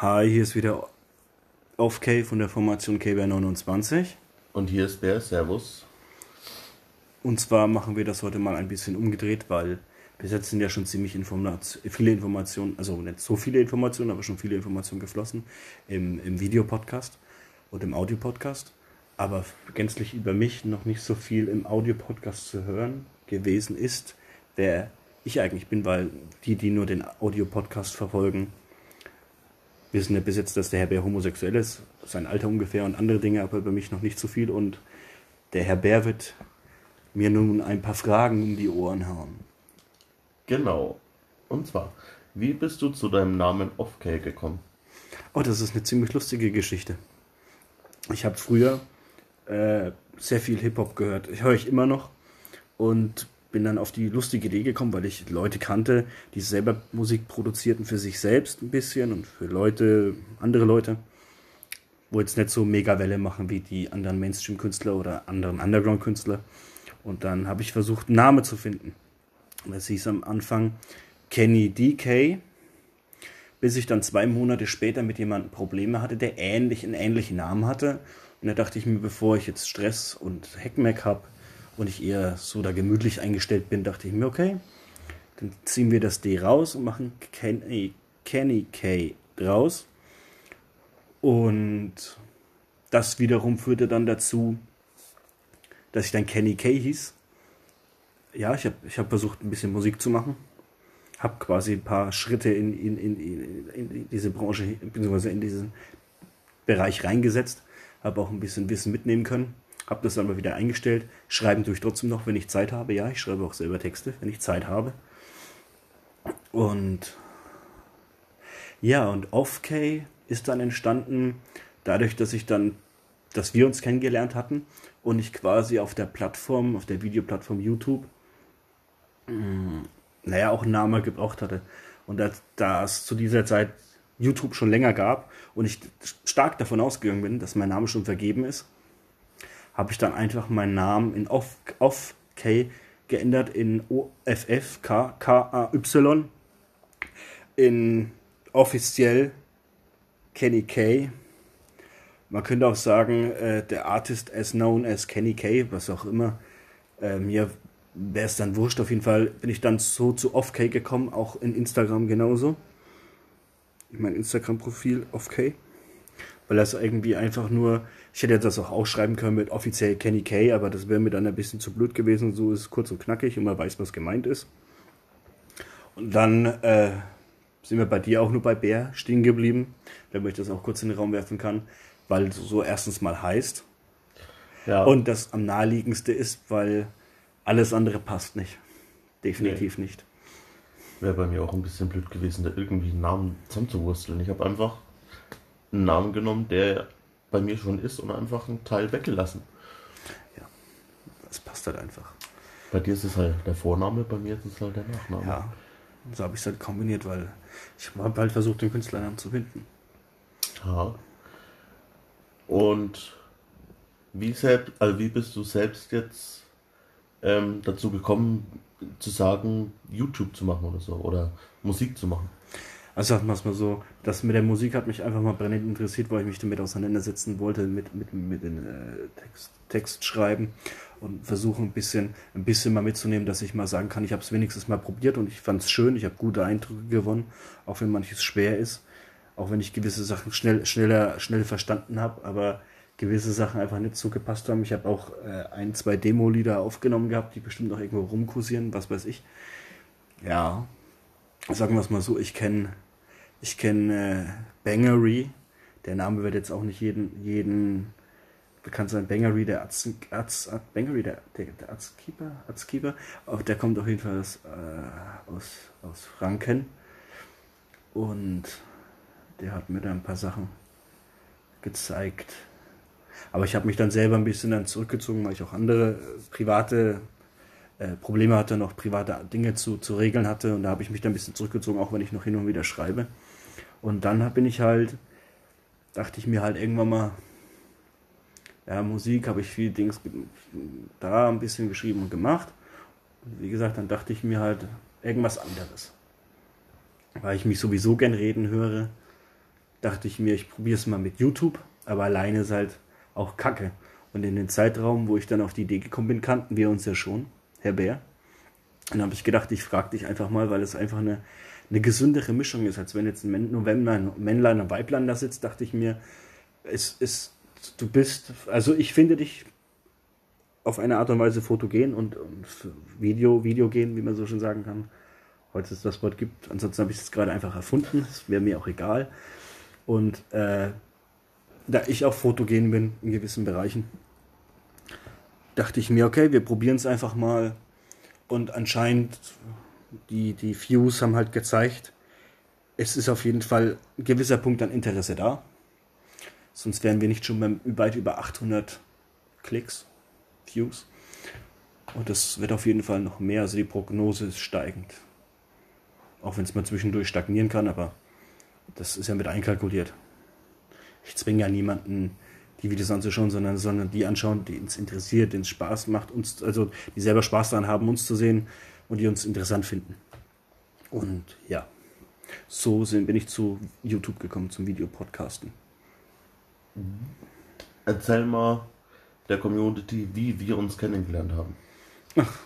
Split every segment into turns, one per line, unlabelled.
Hi, hier ist wieder auf K von der Formation KBR 29.
Und hier ist der Servus.
Und zwar machen wir das heute mal ein bisschen umgedreht, weil bis jetzt sind ja schon ziemlich Informat viele Informationen, also nicht so viele Informationen, aber schon viele Informationen geflossen im, im Videopodcast und im Audiopodcast. Aber gänzlich über mich noch nicht so viel im Audiopodcast zu hören gewesen ist, wer ich eigentlich bin, weil die, die nur den Audiopodcast verfolgen, wissen ja bis jetzt, dass der Herr Bär homosexuell ist, sein Alter ungefähr und andere Dinge, aber über mich noch nicht so viel. Und der Herr Bär wird mir nun ein paar Fragen um die Ohren hauen.
Genau. Und zwar, wie bist du zu deinem Namen Offcake gekommen?
Oh, das ist eine ziemlich lustige Geschichte. Ich habe früher äh, sehr viel Hip-Hop gehört. Ich höre ich immer noch und bin dann auf die lustige Idee gekommen, weil ich Leute kannte, die selber Musik produzierten für sich selbst ein bisschen und für Leute, andere Leute, wo jetzt nicht so mega Welle machen wie die anderen Mainstream-Künstler oder anderen Underground-Künstler. Und dann habe ich versucht, einen Namen zu finden. Das hieß am Anfang Kenny DK, bis ich dann zwei Monate später mit jemandem Probleme hatte, der ähnlich einen ähnlichen Namen hatte. Und da dachte ich mir, bevor ich jetzt Stress und Heckmeck habe, und ich eher so da gemütlich eingestellt bin, dachte ich mir, okay, dann ziehen wir das D raus und machen Kenny, Kenny K draus. Und das wiederum führte dann dazu, dass ich dann Kenny K hieß. Ja, ich habe ich hab versucht, ein bisschen Musik zu machen. Habe quasi ein paar Schritte in, in, in, in diese Branche, beziehungsweise in diesen Bereich reingesetzt. Habe auch ein bisschen Wissen mitnehmen können habe das dann mal wieder eingestellt. Schreiben tue ich trotzdem noch, wenn ich Zeit habe. Ja, ich schreibe auch selber Texte, wenn ich Zeit habe. Und ja, und Off-K ist dann entstanden dadurch, dass ich dann, dass wir uns kennengelernt hatten und ich quasi auf der Plattform, auf der Videoplattform YouTube, mh, hm, naja, auch einen Namen gebraucht hatte. Und da, da es zu dieser Zeit YouTube schon länger gab und ich stark davon ausgegangen bin, dass mein Name schon vergeben ist, habe ich dann einfach meinen Namen in Off, Off K geändert in OFF K, K A Y in offiziell Kenny K. Man könnte auch sagen, äh, der Artist as known as Kenny K, was auch immer. Äh, mir wäre es dann wurscht. Auf jeden Fall bin ich dann so zu Off K gekommen, auch in Instagram genauso. Mein Instagram-Profil Off K weil das irgendwie einfach nur, ich hätte jetzt das auch ausschreiben können mit offiziell Kenny K, aber das wäre mir dann ein bisschen zu blöd gewesen. So ist es kurz und knackig und man weiß, was gemeint ist. Und dann äh, sind wir bei dir auch nur bei Bär stehen geblieben, damit ich das auch kurz in den Raum werfen kann, weil so erstens mal heißt. Ja. Und das am naheliegendste ist, weil alles andere passt nicht. Definitiv nee. nicht.
Wäre bei mir auch ein bisschen blöd gewesen, da irgendwie einen Namen zusammenzuwursteln. Ich habe einfach einen Namen genommen, der bei mir schon ist und einfach einen Teil weggelassen.
Ja, das passt halt einfach.
Bei dir ist es halt der Vorname, bei mir ist es halt der Nachname.
Ja, so habe ich es halt kombiniert, weil ich habe halt versucht, den Künstlernamen zu finden.
Ja. Und wie, selbst, also wie bist du selbst jetzt ähm, dazu gekommen, zu sagen, YouTube zu machen oder so oder Musik zu machen?
Also sagen wir es mal so, das mit der Musik hat mich einfach mal brennend interessiert, weil ich mich damit auseinandersetzen wollte, mit, mit, mit dem äh, Text, Text schreiben und versuchen ein bisschen, ein bisschen mal mitzunehmen, dass ich mal sagen kann, ich habe es wenigstens mal probiert und ich fand es schön, ich habe gute Eindrücke gewonnen, auch wenn manches schwer ist, auch wenn ich gewisse Sachen schnell, schneller, schnell verstanden habe, aber gewisse Sachen einfach nicht so gepasst haben. Ich habe auch äh, ein, zwei Demo-Lieder aufgenommen gehabt, die bestimmt noch irgendwo rumkursieren, was weiß ich. Ja, sagen wir es mal so, ich kenne ich kenne äh, Bangery. Der Name wird jetzt auch nicht jeden, jeden bekannt sein. Bangery, der Arzt, Arzt, Bangery, der, der, der Arztkeeper, Arztkeeper. Auch der kommt auf jeden Fall aus, äh, aus, aus Franken. Und der hat mir da ein paar Sachen gezeigt. Aber ich habe mich dann selber ein bisschen dann zurückgezogen, weil ich auch andere äh, private äh, Probleme hatte, noch private Dinge zu, zu regeln hatte. Und da habe ich mich dann ein bisschen zurückgezogen, auch wenn ich noch hin und wieder schreibe. Und dann bin ich halt, dachte ich mir halt irgendwann mal, ja, Musik habe ich viel Dings da ein bisschen geschrieben und gemacht. Und wie gesagt, dann dachte ich mir halt irgendwas anderes. Weil ich mich sowieso gern reden höre, dachte ich mir, ich probiere es mal mit YouTube, aber alleine ist halt auch Kacke. Und in den Zeitraum, wo ich dann auf die Idee gekommen bin, kannten wir uns ja schon, Herr Bär. Dann habe ich gedacht, ich frage dich einfach mal, weil es einfach eine, eine gesündere Mischung ist, als wenn jetzt ein Männlein, Männlein und Weiblein da sitzt, dachte ich mir, es ist, du bist, also ich finde dich auf eine Art und Weise fotogen und, und Video, Videogen, wie man so schon sagen kann. Heute ist das Wort gibt. Ansonsten habe ich es gerade einfach erfunden. Das wäre mir auch egal. Und äh, da ich auch fotogen bin in gewissen Bereichen, dachte ich mir, okay, wir probieren es einfach mal. Und anscheinend, die, die Views haben halt gezeigt, es ist auf jeden Fall ein gewisser Punkt an Interesse da. Sonst wären wir nicht schon weit über 800 Klicks. Views. Und das wird auf jeden Fall noch mehr. Also die Prognose ist steigend. Auch wenn es mal zwischendurch stagnieren kann, aber das ist ja mit einkalkuliert. Ich zwinge ja niemanden, die Videos anzuschauen, sondern, sondern die anschauen, die uns interessiert, denen es Spaß macht, uns, also die selber Spaß daran haben, uns zu sehen und die uns interessant finden. Und ja, so sind, bin ich zu YouTube gekommen, zum Videopodcasten.
Erzähl mal, der Community, wie wir uns kennengelernt haben.
Ach,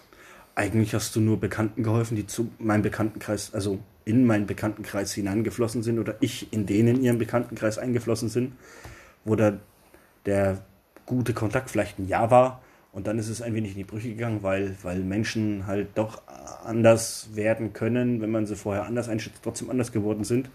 eigentlich hast du nur Bekannten geholfen, die zu meinem Bekanntenkreis, also in meinen Bekanntenkreis hineingeflossen sind oder ich in denen in ihren Bekanntenkreis eingeflossen sind, wo da der gute Kontakt vielleicht ein Jahr war und dann ist es ein wenig in die Brüche gegangen, weil, weil Menschen halt doch anders werden können, wenn man sie vorher anders einschätzt, trotzdem anders geworden sind.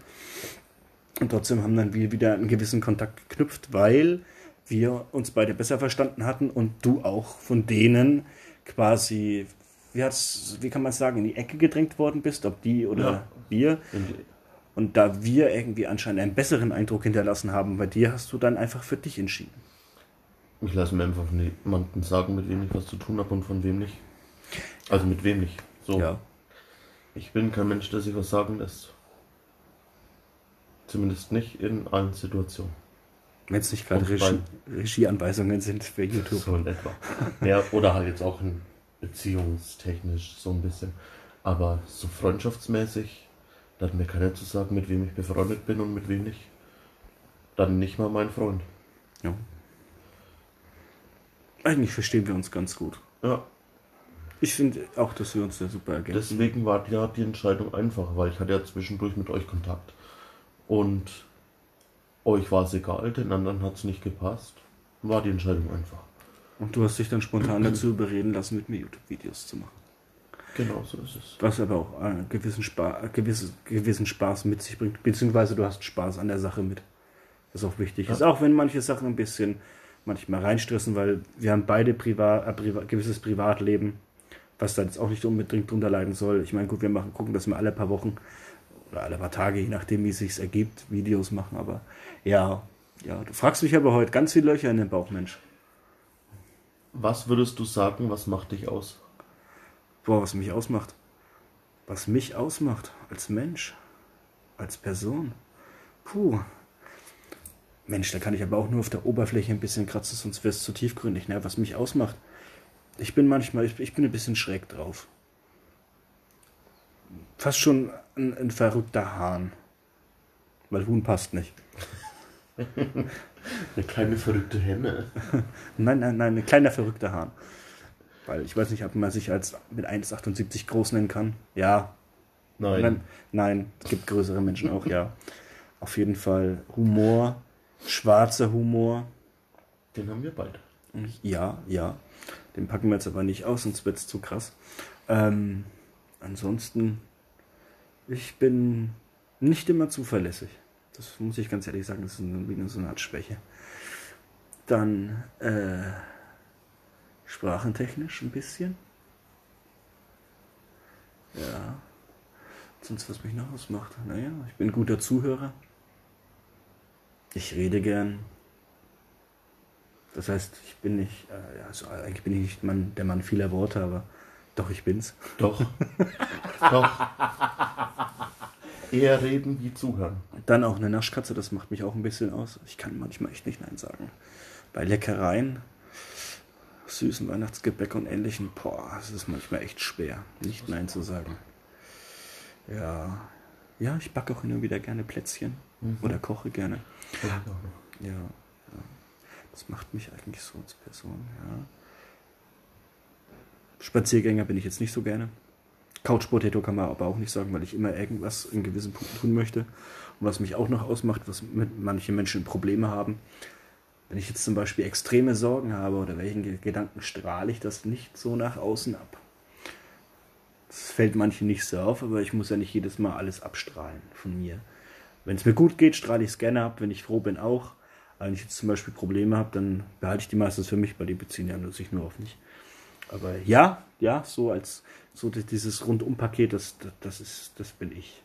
Und trotzdem haben dann wir wieder einen gewissen Kontakt geknüpft, weil wir uns beide besser verstanden hatten und du auch von denen quasi, wie, wie kann man sagen, in die Ecke gedrängt worden bist, ob die oder ja. wir. Und da wir irgendwie anscheinend einen besseren Eindruck hinterlassen haben bei dir, hast du dann einfach für dich entschieden.
Ich lasse mir einfach niemanden sagen, mit wem ich was zu tun habe und von wem nicht. Also mit wem nicht. So. Ja. Ich bin kein Mensch, der sich was sagen lässt. Zumindest nicht in allen Situationen.
Wenn es nicht gerade Regie, Regieanweisungen sind für YouTube.
So in etwa. Ja, oder halt jetzt auch in beziehungstechnisch so ein bisschen. Aber so freundschaftsmäßig, da hat mir keiner zu sagen, mit wem ich befreundet bin und mit wem nicht. Dann nicht mal mein Freund.
Ja. Eigentlich verstehen wir uns ganz gut.
Ja.
Ich finde auch, dass wir uns da super
ergänzen. Deswegen war ja die Entscheidung einfach, weil ich hatte ja zwischendurch mit euch Kontakt. Und euch war es egal, den anderen hat es nicht gepasst. War die Entscheidung einfach.
Und du hast dich dann spontan dazu überreden lassen, mit mir YouTube-Videos zu machen.
Genau, so ist es.
Was aber auch einen gewissen, Spa gewissen, gewissen Spaß mit sich bringt. Beziehungsweise du hast Spaß an der Sache mit. Das ist auch wichtig. Ja. Ist auch wenn manche Sachen ein bisschen manchmal reinstressen, weil wir haben beide privat, äh, privat, gewisses Privatleben, was da jetzt auch nicht unbedingt drunter leiden soll. Ich meine, gut, wir machen, gucken, dass wir alle paar Wochen oder alle paar Tage, je nachdem, wie es sich ergibt, Videos machen. Aber ja, ja, du fragst mich aber heute ganz viele Löcher in den Bauch, Mensch.
Was würdest du sagen, was macht dich aus?
Boah, was mich ausmacht. Was mich ausmacht als Mensch, als Person. Puh. Mensch, da kann ich aber auch nur auf der Oberfläche ein bisschen kratzen, sonst wäre es zu tiefgründig. Ne? Was mich ausmacht. Ich bin manchmal, ich, ich bin ein bisschen schräg drauf fast schon ein, ein verrückter Hahn. Weil Huhn passt nicht.
eine kleine verrückte Henne.
nein, nein, nein, ein kleiner verrückter Hahn. Weil ich weiß nicht, ob man sich als mit 1,78 groß nennen kann. Ja.
Nein. nein.
Nein, es gibt größere Menschen auch, ja. Auf jeden Fall Humor, schwarzer Humor.
Den haben wir bald.
Ja, ja. Den packen wir jetzt aber nicht aus, sonst wird es zu krass. Ähm, ansonsten ich bin nicht immer zuverlässig. Das muss ich ganz ehrlich sagen, das ist eine, so eine Art Schwäche. Dann äh, sprachentechnisch ein bisschen. Ja. Sonst was mich noch ausmacht. Naja, ich bin ein guter Zuhörer. Ich rede gern. Das heißt, ich bin nicht, äh, also eigentlich bin ich nicht Mann, der Mann vieler Worte, aber doch, ich bin's.
Doch. Doch. Eher reden wie zuhören.
Dann auch eine Naschkatze, das macht mich auch ein bisschen aus. Ich kann manchmal echt nicht Nein sagen. Bei Leckereien, süßen Weihnachtsgebäck und ähnlichen, boah, es ist manchmal echt schwer, nicht Nein zu sagen. Ja, Ja, ich backe auch immer wieder gerne Plätzchen
Mhm.
oder koche gerne. Ja, ja. Das macht mich eigentlich so als Person, ja. Spaziergänger bin ich jetzt nicht so gerne. Couch Potato kann man aber auch nicht sagen, weil ich immer irgendwas in gewissen Punkten tun möchte. Und was mich auch noch ausmacht, was mit manche Menschen Probleme haben, wenn ich jetzt zum Beispiel extreme Sorgen habe oder welchen Ge- Gedanken strahle ich das nicht so nach außen ab. Das fällt manchen nicht so auf, aber ich muss ja nicht jedes Mal alles abstrahlen von mir. Wenn es mir gut geht, strahle ich es gerne ab. Wenn ich froh bin, auch. Wenn ich jetzt zum Beispiel Probleme habe, dann behalte ich die meistens für mich, weil die beziehen ja nur sich nur auf mich. Aber ja, ja, so als so di- dieses Rundumpaket, das, das, das ist, das bin ich.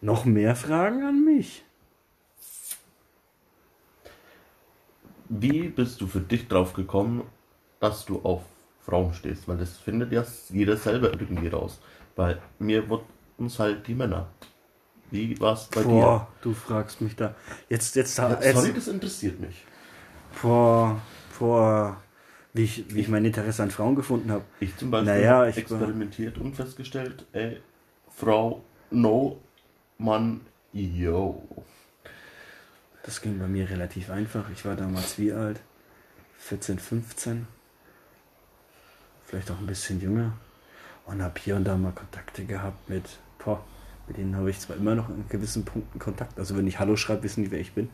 Noch mehr Fragen an mich?
Wie bist du für dich drauf gekommen, dass du auf Frauen stehst? Weil das findet ja jeder selber irgendwie raus. Weil mir wurden es halt die Männer. Wie war es bei
Boah, du fragst mich da. Jetzt, jetzt,
dir? Ja,
jetzt
sorry, das interessiert mich.
boah, boah, wie ich, wie ich mein Interesse an Frauen gefunden habe.
Ich zum Beispiel
Naja, ich war-
experimentiert und festgestellt, ey, Frau, no, Mann, yo.
Das ging bei mir relativ einfach. Ich war damals wie alt? 14, 15. Vielleicht auch ein bisschen jünger. Und habe hier und da mal Kontakte gehabt mit, boah, mit denen habe ich zwar immer noch in gewissen Punkten Kontakt. Also wenn ich Hallo schreibe, wissen die, wer ich bin.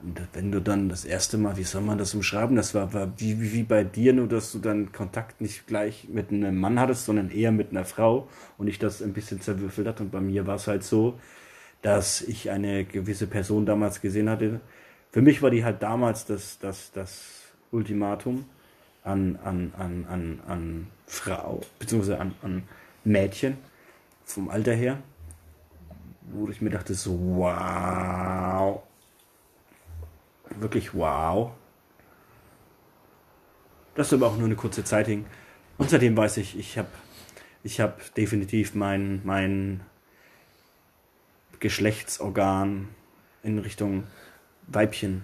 Und wenn du dann das erste Mal, wie soll man das umschreiben? Das war, war wie, wie, bei dir, nur dass du dann Kontakt nicht gleich mit einem Mann hattest, sondern eher mit einer Frau und ich das ein bisschen zerwürfelt hat. Und bei mir war es halt so, dass ich eine gewisse Person damals gesehen hatte. Für mich war die halt damals das, das, das Ultimatum an, an, an, an, an Frau, beziehungsweise an, an Mädchen vom Alter her, wo ich mir dachte, so wow, wirklich wow. Das aber auch nur eine kurze Zeit hing. Und seitdem weiß ich, ich habe ich hab definitiv mein, mein Geschlechtsorgan in Richtung Weibchen.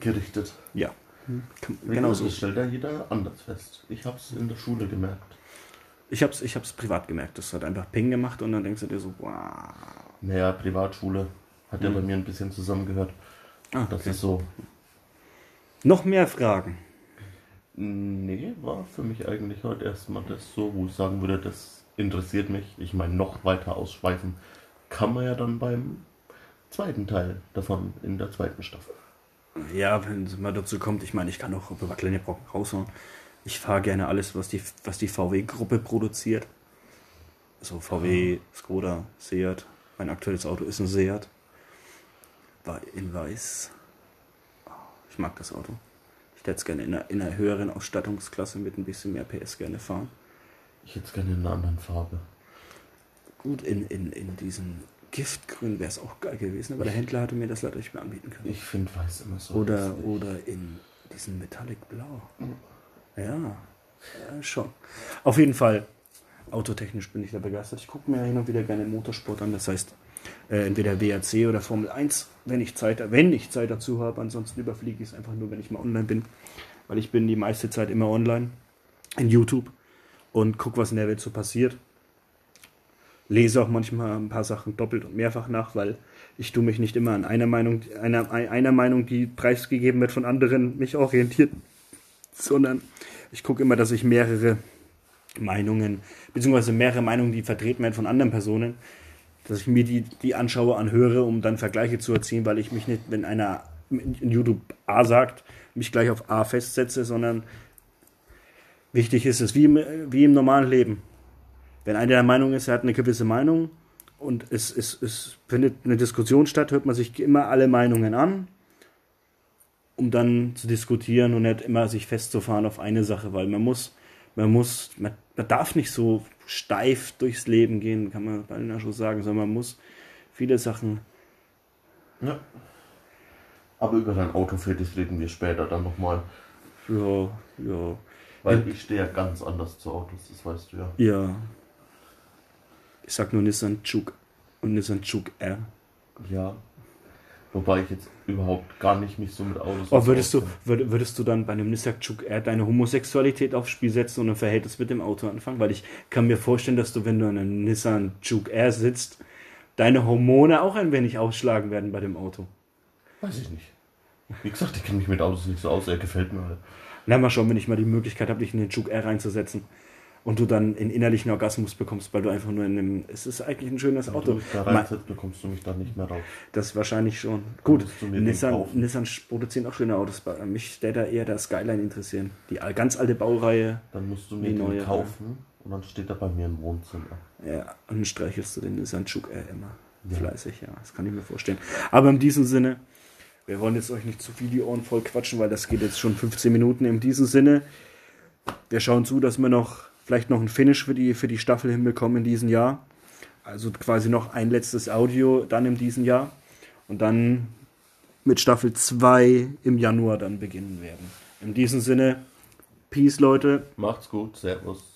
Gerichtet.
Ja.
Genau
Genau so.
Das stellt ja jeder anders fest. Ich habe es in der Schule gemerkt.
Ich hab's, ich hab's privat gemerkt. Das hat einfach Ping gemacht und dann denkst du dir so, wow.
Naja, Privatschule hat ja bei mir ein bisschen zusammengehört.
Ah,
Das
okay.
ist so.
Noch mehr Fragen.
Nee, war für mich eigentlich heute erstmal das so, wo ich sagen würde, das interessiert mich. Ich meine, noch weiter ausschweifen kann man ja dann beim zweiten Teil davon in der zweiten Staffel.
Ja, wenn es mal dazu kommt, ich meine, ich kann auch über kleine Brocken raushauen. Ich fahre gerne alles, was die, was die VW-Gruppe produziert. Also VW, Skoda, Seat. Mein aktuelles Auto ist ein Seat. War in weiß. Ich mag das Auto. Ich hätte es gerne in einer, in einer höheren Ausstattungsklasse mit ein bisschen mehr PS gerne fahren.
Ich hätte es gerne in einer anderen Farbe.
Gut, in, in, in diesem Giftgrün wäre es auch geil gewesen, aber der Händler hatte mir das leider nicht mehr anbieten können.
Ich finde weiß immer so.
Oder, oder in diesem Metallic Blau. Ja, ja, schon. Auf jeden Fall, autotechnisch bin ich da begeistert. Ich gucke mir hin und wieder gerne Motorsport an. Das heißt, äh, entweder WRC oder Formel 1, wenn ich Zeit, wenn ich Zeit dazu habe. Ansonsten überfliege ich es einfach nur, wenn ich mal online bin. Weil ich bin die meiste Zeit immer online in YouTube und gucke, was in der Welt so passiert. Lese auch manchmal ein paar Sachen doppelt und mehrfach nach, weil ich tu mich nicht immer an einer Meinung, einer, einer Meinung, die preisgegeben wird von anderen, mich orientiert, sondern ich gucke immer, dass ich mehrere Meinungen, beziehungsweise mehrere Meinungen, die vertreten werden von anderen Personen, dass ich mir die, die anschaue, anhöre, um dann Vergleiche zu erzielen, weil ich mich nicht, wenn einer in YouTube A sagt, mich gleich auf A festsetze, sondern wichtig ist es, wie im, wie im normalen Leben. Wenn einer der Meinung ist, er hat eine gewisse Meinung und es, es, es findet eine Diskussion statt, hört man sich immer alle Meinungen an, um dann zu diskutieren und nicht immer sich festzufahren auf eine Sache, weil man muss, man muss, man, man darf nicht so steif durchs Leben gehen, kann man bei den schon sagen, sondern man muss viele Sachen,
Ja. Aber über dein Autofetisch reden wir später dann nochmal.
ja, ja,
Weil ich stehe ja ganz anders zu Autos, das weißt du ja.
ja. Ich sag nur Nissan Juke und Nissan Juke R.
Ja. Wobei ich jetzt überhaupt gar nicht mich so mit Autos
Oh, würdest, du, würd, würdest du dann bei einem Nissan Juke Air deine Homosexualität aufs Spiel setzen und ein Verhältnis mit dem Auto anfangen? Weil ich kann mir vorstellen, dass du, wenn du in einem Nissan Juke Air sitzt, deine Hormone auch ein wenig ausschlagen werden bei dem Auto.
Weiß ich nicht. Wie gesagt, ich kenne mich mit Autos nicht so aus, er gefällt mir halt.
Na, mal schauen, wenn ich mal die Möglichkeit habe, dich in den Juke Air reinzusetzen und du dann einen innerlichen Orgasmus bekommst, weil du einfach nur in einem. Es ist eigentlich ein schönes
Wenn du
Auto.
mich da reinsetzt, bekommst du mich dann nicht mehr raus.
Das wahrscheinlich schon. Gut, Nissan. Nissan produzieren auch schöne Autos. Mich der da eher der Skyline interessieren. Die ganz alte Baureihe.
Dann musst du mir den
neue,
kaufen und dann steht er bei mir im Wohnzimmer.
Ja, und dann streichelst du den Nissan Juke Air immer.
Ja.
Fleißig, ja. Das kann ich mir vorstellen. Aber in diesem Sinne, wir wollen jetzt euch nicht zu viel die Ohren voll quatschen, weil das geht jetzt schon 15 Minuten. In diesem Sinne, wir schauen zu, dass wir noch vielleicht noch ein Finish für die, für die Staffel hinbekommen in diesem Jahr. Also quasi noch ein letztes Audio dann in diesem Jahr. Und dann mit Staffel 2 im Januar dann beginnen werden. In diesem Sinne, Peace, Leute.
Macht's gut, Servus.